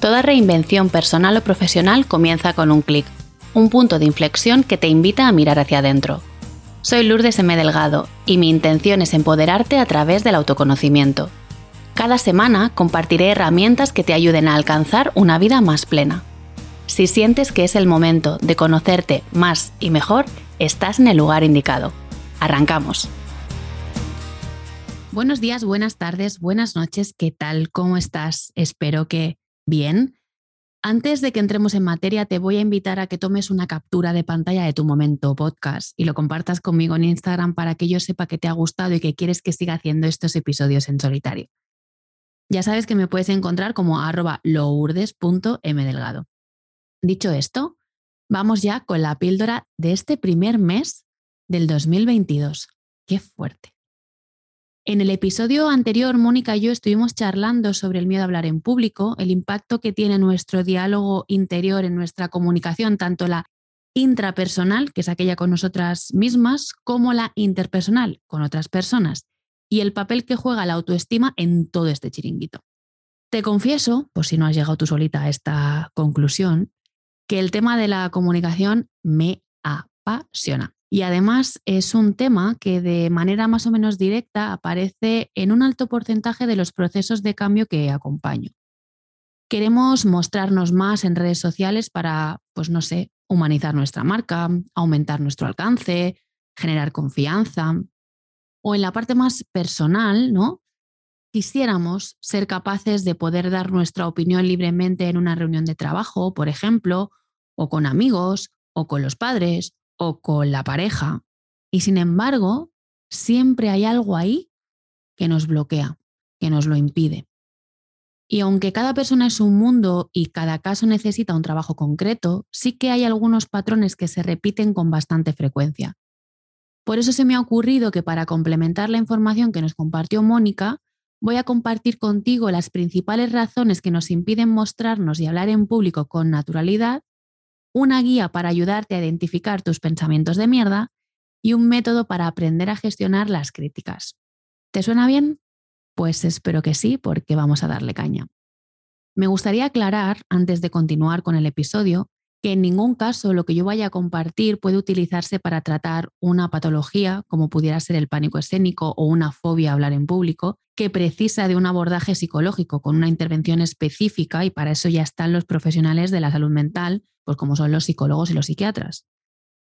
Toda reinvención personal o profesional comienza con un clic, un punto de inflexión que te invita a mirar hacia adentro. Soy Lourdes M. Delgado y mi intención es empoderarte a través del autoconocimiento. Cada semana compartiré herramientas que te ayuden a alcanzar una vida más plena. Si sientes que es el momento de conocerte más y mejor, estás en el lugar indicado. Arrancamos. Buenos días, buenas tardes, buenas noches, ¿qué tal? ¿Cómo estás? Espero que bien. Antes de que entremos en materia, te voy a invitar a que tomes una captura de pantalla de tu momento podcast y lo compartas conmigo en Instagram para que yo sepa que te ha gustado y que quieres que siga haciendo estos episodios en solitario. Ya sabes que me puedes encontrar como arroba lourdes.mdelgado. Dicho esto, vamos ya con la píldora de este primer mes del 2022. ¡Qué fuerte! En el episodio anterior, Mónica y yo estuvimos charlando sobre el miedo a hablar en público, el impacto que tiene nuestro diálogo interior en nuestra comunicación, tanto la intrapersonal, que es aquella con nosotras mismas, como la interpersonal, con otras personas, y el papel que juega la autoestima en todo este chiringuito. Te confieso, por si no has llegado tú solita a esta conclusión, que el tema de la comunicación me apasiona. Y además es un tema que de manera más o menos directa aparece en un alto porcentaje de los procesos de cambio que acompaño. Queremos mostrarnos más en redes sociales para, pues no sé, humanizar nuestra marca, aumentar nuestro alcance, generar confianza. O en la parte más personal, ¿no? Quisiéramos ser capaces de poder dar nuestra opinión libremente en una reunión de trabajo, por ejemplo, o con amigos, o con los padres, o con la pareja. Y sin embargo, siempre hay algo ahí que nos bloquea, que nos lo impide. Y aunque cada persona es un mundo y cada caso necesita un trabajo concreto, sí que hay algunos patrones que se repiten con bastante frecuencia. Por eso se me ha ocurrido que para complementar la información que nos compartió Mónica, voy a compartir contigo las principales razones que nos impiden mostrarnos y hablar en público con naturalidad una guía para ayudarte a identificar tus pensamientos de mierda y un método para aprender a gestionar las críticas. ¿Te suena bien? Pues espero que sí, porque vamos a darle caña. Me gustaría aclarar, antes de continuar con el episodio, que en ningún caso lo que yo vaya a compartir puede utilizarse para tratar una patología, como pudiera ser el pánico escénico o una fobia a hablar en público, que precisa de un abordaje psicológico con una intervención específica y para eso ya están los profesionales de la salud mental, pues como son los psicólogos y los psiquiatras.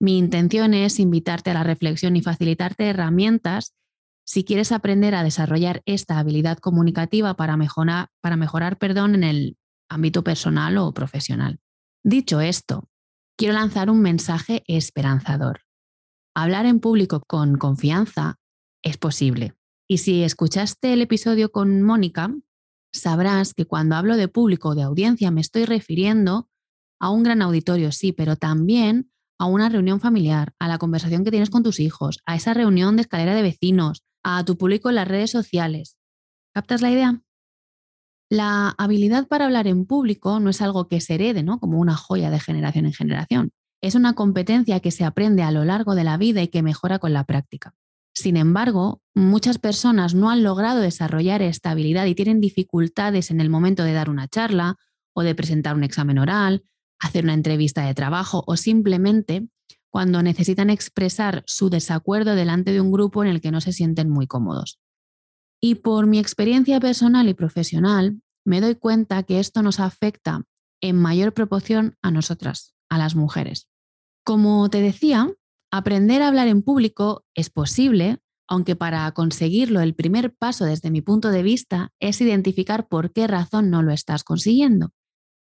Mi intención es invitarte a la reflexión y facilitarte herramientas si quieres aprender a desarrollar esta habilidad comunicativa para mejorar, para mejorar perdón, en el ámbito personal o profesional. Dicho esto, quiero lanzar un mensaje esperanzador. Hablar en público con confianza es posible. Y si escuchaste el episodio con Mónica, sabrás que cuando hablo de público o de audiencia me estoy refiriendo a un gran auditorio, sí, pero también a una reunión familiar, a la conversación que tienes con tus hijos, a esa reunión de escalera de vecinos, a tu público en las redes sociales. ¿Captas la idea? La habilidad para hablar en público no es algo que se herede, ¿no? Como una joya de generación en generación. Es una competencia que se aprende a lo largo de la vida y que mejora con la práctica. Sin embargo, muchas personas no han logrado desarrollar esta habilidad y tienen dificultades en el momento de dar una charla o de presentar un examen oral, hacer una entrevista de trabajo o simplemente cuando necesitan expresar su desacuerdo delante de un grupo en el que no se sienten muy cómodos. Y por mi experiencia personal y profesional, me doy cuenta que esto nos afecta en mayor proporción a nosotras, a las mujeres. Como te decía, aprender a hablar en público es posible, aunque para conseguirlo el primer paso desde mi punto de vista es identificar por qué razón no lo estás consiguiendo.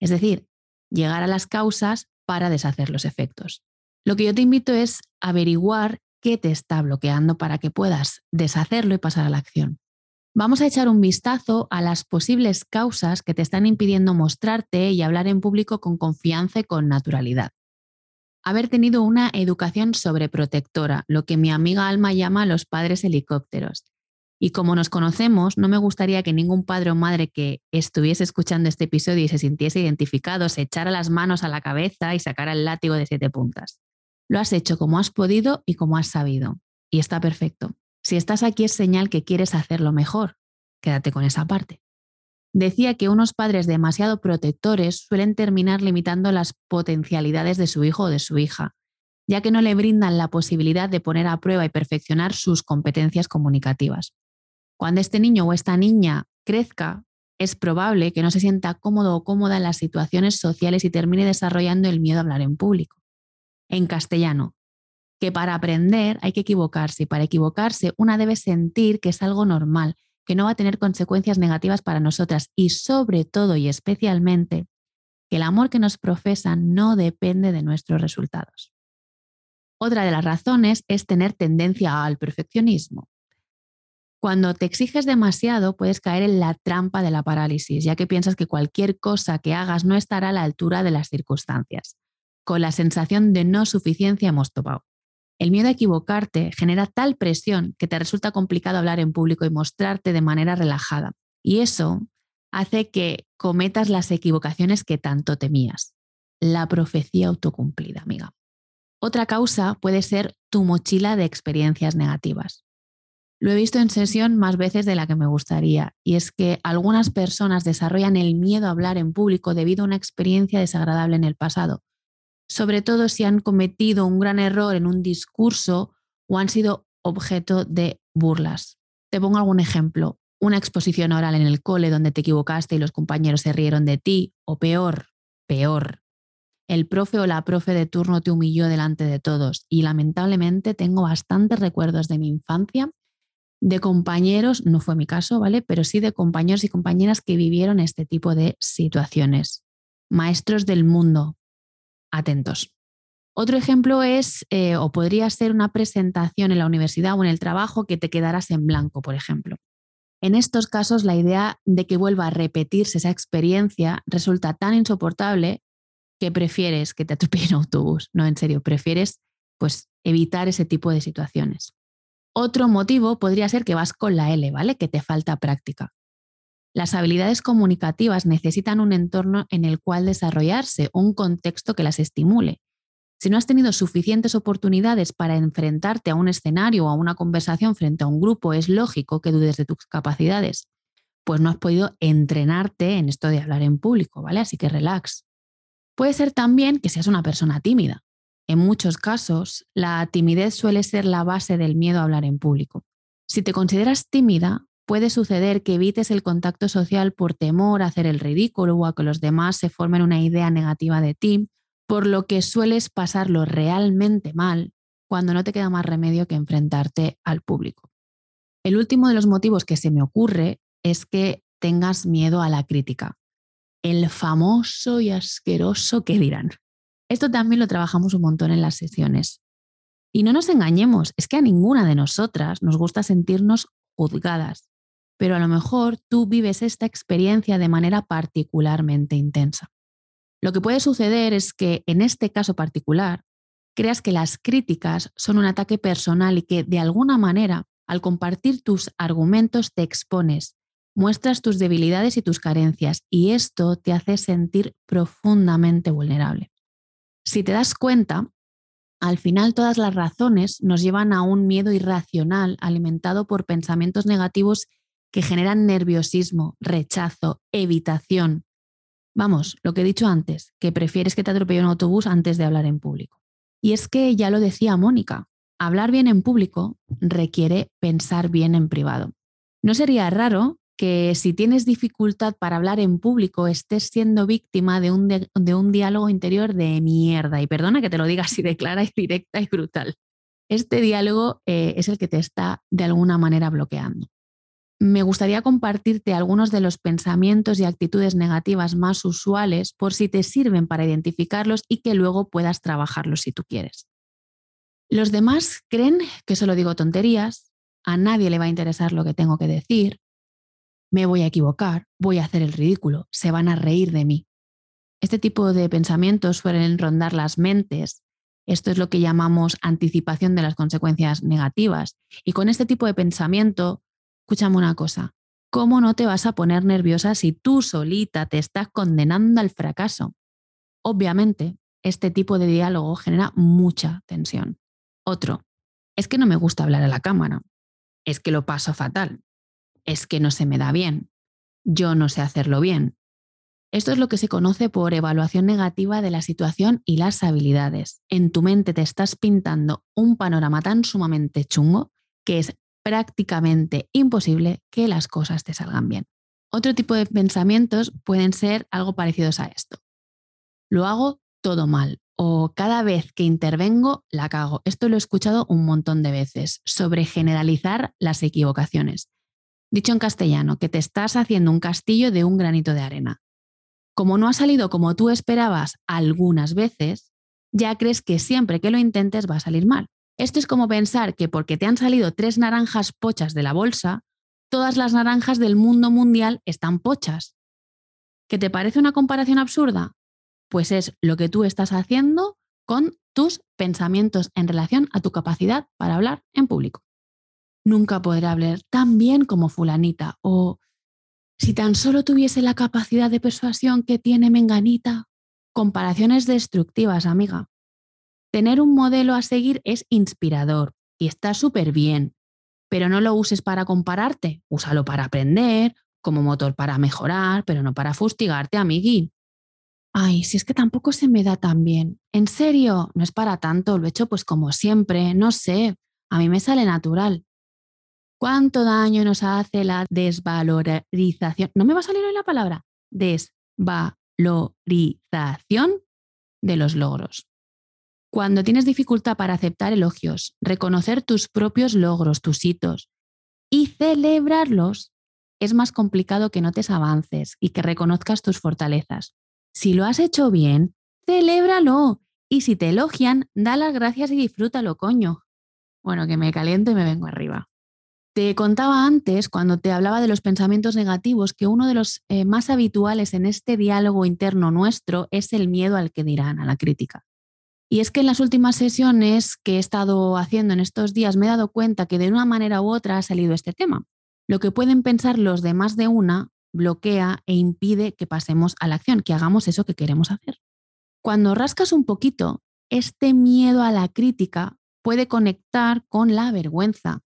Es decir, llegar a las causas para deshacer los efectos. Lo que yo te invito es averiguar qué te está bloqueando para que puedas deshacerlo y pasar a la acción. Vamos a echar un vistazo a las posibles causas que te están impidiendo mostrarte y hablar en público con confianza y con naturalidad. Haber tenido una educación sobreprotectora, lo que mi amiga Alma llama los padres helicópteros. Y como nos conocemos, no me gustaría que ningún padre o madre que estuviese escuchando este episodio y se sintiese identificado se echara las manos a la cabeza y sacara el látigo de siete puntas. Lo has hecho como has podido y como has sabido. Y está perfecto. Si estás aquí es señal que quieres hacerlo mejor. Quédate con esa parte. decía que unos padres demasiado protectores suelen terminar limitando las potencialidades de su hijo o de su hija, ya que no le brindan la posibilidad de poner a prueba y perfeccionar sus competencias comunicativas. Cuando este niño o esta niña crezca, es probable que no se sienta cómodo o cómoda en las situaciones sociales y termine desarrollando el miedo a hablar en público. En castellano, que para aprender hay que equivocarse y para equivocarse una debe sentir que es algo normal, que no va a tener consecuencias negativas para nosotras y sobre todo y especialmente que el amor que nos profesan no depende de nuestros resultados. Otra de las razones es tener tendencia al perfeccionismo. Cuando te exiges demasiado, puedes caer en la trampa de la parálisis, ya que piensas que cualquier cosa que hagas no estará a la altura de las circunstancias. Con la sensación de no suficiencia hemos topado. El miedo a equivocarte genera tal presión que te resulta complicado hablar en público y mostrarte de manera relajada. Y eso hace que cometas las equivocaciones que tanto temías. La profecía autocumplida, amiga. Otra causa puede ser tu mochila de experiencias negativas. Lo he visto en sesión más veces de la que me gustaría, y es que algunas personas desarrollan el miedo a hablar en público debido a una experiencia desagradable en el pasado, sobre todo si han cometido un gran error en un discurso o han sido objeto de burlas. Te pongo algún ejemplo. Una exposición oral en el cole donde te equivocaste y los compañeros se rieron de ti, o peor, peor. El profe o la profe de turno te humilló delante de todos y lamentablemente tengo bastantes recuerdos de mi infancia de compañeros, no fue mi caso, ¿vale? Pero sí de compañeros y compañeras que vivieron este tipo de situaciones. Maestros del mundo, atentos. Otro ejemplo es, eh, o podría ser una presentación en la universidad o en el trabajo que te quedaras en blanco, por ejemplo. En estos casos, la idea de que vuelva a repetirse esa experiencia resulta tan insoportable que prefieres que te atropelle un autobús. No, en serio, prefieres pues evitar ese tipo de situaciones. Otro motivo podría ser que vas con la L, ¿vale? Que te falta práctica. Las habilidades comunicativas necesitan un entorno en el cual desarrollarse, un contexto que las estimule. Si no has tenido suficientes oportunidades para enfrentarte a un escenario o a una conversación frente a un grupo, es lógico que dudes de tus capacidades, pues no has podido entrenarte en esto de hablar en público, ¿vale? Así que relax. Puede ser también que seas una persona tímida. En muchos casos, la timidez suele ser la base del miedo a hablar en público. Si te consideras tímida, puede suceder que evites el contacto social por temor a hacer el ridículo o a que los demás se formen una idea negativa de ti, por lo que sueles pasarlo realmente mal cuando no te queda más remedio que enfrentarte al público. El último de los motivos que se me ocurre es que tengas miedo a la crítica. El famoso y asqueroso que dirán. Esto también lo trabajamos un montón en las sesiones. Y no nos engañemos, es que a ninguna de nosotras nos gusta sentirnos juzgadas, pero a lo mejor tú vives esta experiencia de manera particularmente intensa. Lo que puede suceder es que en este caso particular creas que las críticas son un ataque personal y que de alguna manera al compartir tus argumentos te expones, muestras tus debilidades y tus carencias y esto te hace sentir profundamente vulnerable. Si te das cuenta, al final todas las razones nos llevan a un miedo irracional alimentado por pensamientos negativos que generan nerviosismo, rechazo, evitación. Vamos, lo que he dicho antes, que prefieres que te atropelle un autobús antes de hablar en público. Y es que ya lo decía Mónica, hablar bien en público requiere pensar bien en privado. No sería raro que si tienes dificultad para hablar en público estés siendo víctima de un, de, un diálogo interior de mierda. Y perdona que te lo diga así de clara y directa y brutal. Este diálogo eh, es el que te está de alguna manera bloqueando. Me gustaría compartirte algunos de los pensamientos y actitudes negativas más usuales por si te sirven para identificarlos y que luego puedas trabajarlos si tú quieres. Los demás creen que solo digo tonterías, a nadie le va a interesar lo que tengo que decir, me voy a equivocar, voy a hacer el ridículo, se van a reír de mí. Este tipo de pensamientos suelen rondar las mentes. Esto es lo que llamamos anticipación de las consecuencias negativas. Y con este tipo de pensamiento, escúchame una cosa, ¿cómo no te vas a poner nerviosa si tú solita te estás condenando al fracaso? Obviamente, este tipo de diálogo genera mucha tensión. Otro, es que no me gusta hablar a la cámara, es que lo paso fatal, es que no se me da bien. yo no sé hacerlo bien. Esto es lo que se conoce por evaluación negativa de la situación y las habilidades. En tu mente te estás pintando un panorama tan sumamente chungo que es prácticamente imposible que las cosas te salgan bien. Otro tipo de pensamientos pueden ser algo parecidos a esto. Lo hago todo mal o cada vez que intervengo la cago. Esto lo he escuchado un montón de veces sobre generalizar las equivocaciones. Dicho en castellano, que te estás haciendo un castillo de un granito de arena. Como no ha salido como tú esperabas algunas veces, ya crees que siempre que lo intentes va a salir mal. Esto es como pensar que porque te han salido tres naranjas pochas de la bolsa, todas las naranjas del mundo mundial están pochas. ¿Que te parece una comparación absurda? Pues es lo que tú estás haciendo con tus pensamientos en relación a tu capacidad para hablar en público. Nunca podré hablar tan bien como fulanita o si tan solo tuviese la capacidad de persuasión que tiene Menganita. Comparaciones destructivas, amiga. Tener un modelo a seguir es inspirador y está súper bien, pero no lo uses para compararte, úsalo para aprender, como motor para mejorar, pero no para fustigarte, amigui. Ay, si es que tampoco se me da tan bien. En serio, no es para tanto, lo he hecho pues como siempre, no sé, a mí me sale natural. ¿Cuánto daño nos hace la desvalorización? ¿No me va a salir hoy la palabra? Desvalorización de los logros. Cuando tienes dificultad para aceptar elogios, reconocer tus propios logros, tus hitos y celebrarlos, es más complicado que notes avances y que reconozcas tus fortalezas. Si lo has hecho bien, celébralo. Y si te elogian, da las gracias y disfrútalo, coño. Bueno, que me caliento y me vengo arriba. Te contaba antes, cuando te hablaba de los pensamientos negativos, que uno de los eh, más habituales en este diálogo interno nuestro es el miedo al que dirán, a la crítica. Y es que en las últimas sesiones que he estado haciendo en estos días me he dado cuenta que de una manera u otra ha salido este tema. Lo que pueden pensar los demás de una bloquea e impide que pasemos a la acción, que hagamos eso que queremos hacer. Cuando rascas un poquito, este miedo a la crítica puede conectar con la vergüenza,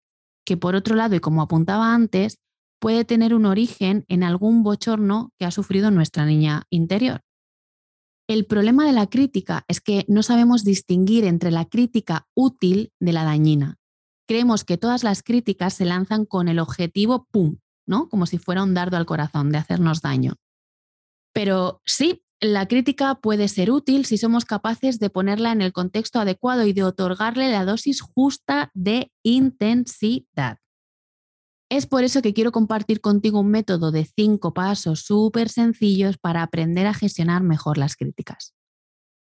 que por otro lado, y como apuntaba antes, puede tener un origen en algún bochorno que ha sufrido nuestra niña interior. El problema de la crítica es que no sabemos distinguir entre la crítica útil de la dañina. Creemos que todas las críticas se lanzan con el objetivo, ¡pum!, ¿no? Como si fuera un dardo al corazón de hacernos daño. Pero sí, la crítica puede ser útil si somos capaces de ponerla en el contexto adecuado y de otorgarle la dosis justa de intensidad. Es por eso que quiero compartir contigo un método de cinco pasos súper sencillos para aprender a gestionar mejor las críticas.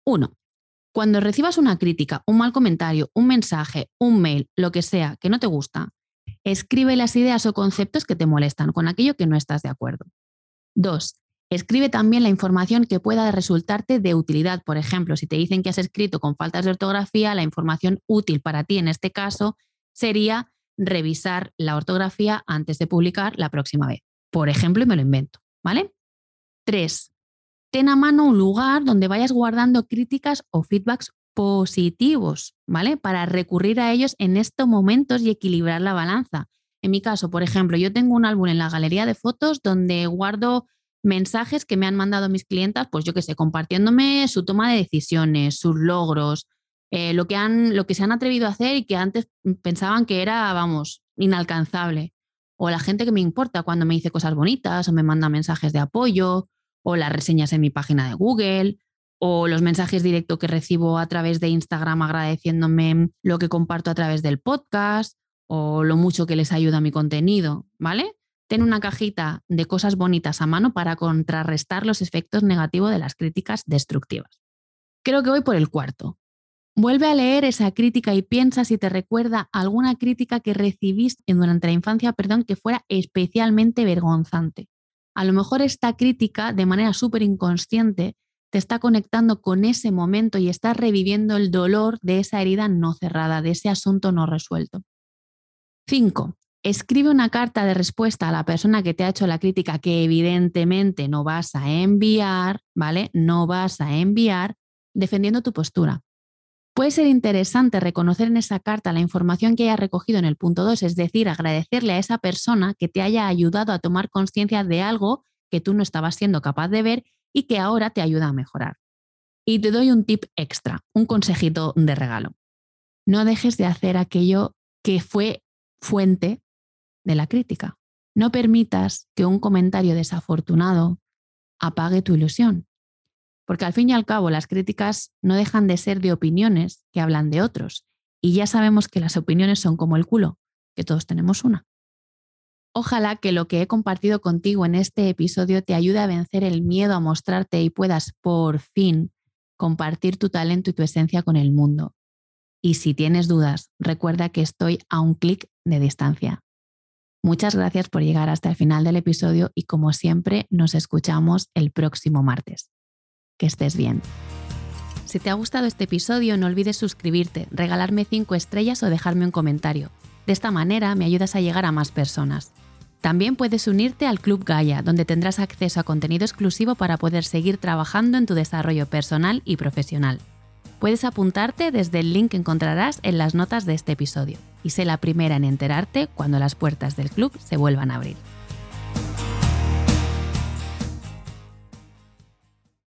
1. Cuando recibas una crítica, un mal comentario, un mensaje, un mail, lo que sea que no te gusta, Escribe las ideas o conceptos que te molestan con aquello que no estás de acuerdo. Dos, Escribe también la información que pueda resultarte de utilidad. Por ejemplo, si te dicen que has escrito con faltas de ortografía, la información útil para ti en este caso sería revisar la ortografía antes de publicar la próxima vez. Por ejemplo, y me lo invento, ¿vale? Tres, Ten a mano un lugar donde vayas guardando críticas o feedbacks positivos, ¿vale? Para recurrir a ellos en estos momentos y equilibrar la balanza. En mi caso, por ejemplo, yo tengo un álbum en la galería de fotos donde guardo mensajes que me han mandado mis clientas, pues yo qué sé, compartiéndome su toma de decisiones, sus logros, eh, lo, que han, lo que se han atrevido a hacer y que antes pensaban que era, vamos, inalcanzable. O la gente que me importa cuando me dice cosas bonitas o me manda mensajes de apoyo o las reseñas en mi página de Google o los mensajes directos que recibo a través de Instagram agradeciéndome lo que comparto a través del podcast o lo mucho que les ayuda mi contenido, ¿vale? Ten una cajita de cosas bonitas a mano para contrarrestar los efectos negativos de las críticas destructivas. Creo que voy por el cuarto. Vuelve a leer esa crítica y piensa si te recuerda alguna crítica que recibiste durante la infancia, perdón, que fuera especialmente vergonzante. A lo mejor esta crítica, de manera súper inconsciente, te está conectando con ese momento y estás reviviendo el dolor de esa herida no cerrada, de ese asunto no resuelto. 5. Escribe una carta de respuesta a la persona que te ha hecho la crítica que evidentemente no vas a enviar, ¿vale? No vas a enviar defendiendo tu postura. Puede ser interesante reconocer en esa carta la información que haya recogido en el punto 2, es decir, agradecerle a esa persona que te haya ayudado a tomar conciencia de algo que tú no estabas siendo capaz de ver y que ahora te ayuda a mejorar. Y te doy un tip extra, un consejito de regalo. No dejes de hacer aquello que fue fuente de la crítica. No permitas que un comentario desafortunado apague tu ilusión. Porque al fin y al cabo las críticas no dejan de ser de opiniones que hablan de otros. Y ya sabemos que las opiniones son como el culo, que todos tenemos una. Ojalá que lo que he compartido contigo en este episodio te ayude a vencer el miedo a mostrarte y puedas por fin compartir tu talento y tu esencia con el mundo. Y si tienes dudas, recuerda que estoy a un clic de distancia. Muchas gracias por llegar hasta el final del episodio y como siempre nos escuchamos el próximo martes. Que estés bien. Si te ha gustado este episodio no olvides suscribirte, regalarme 5 estrellas o dejarme un comentario. De esta manera me ayudas a llegar a más personas. También puedes unirte al Club Gaia, donde tendrás acceso a contenido exclusivo para poder seguir trabajando en tu desarrollo personal y profesional. Puedes apuntarte desde el link que encontrarás en las notas de este episodio y sé la primera en enterarte cuando las puertas del club se vuelvan a abrir.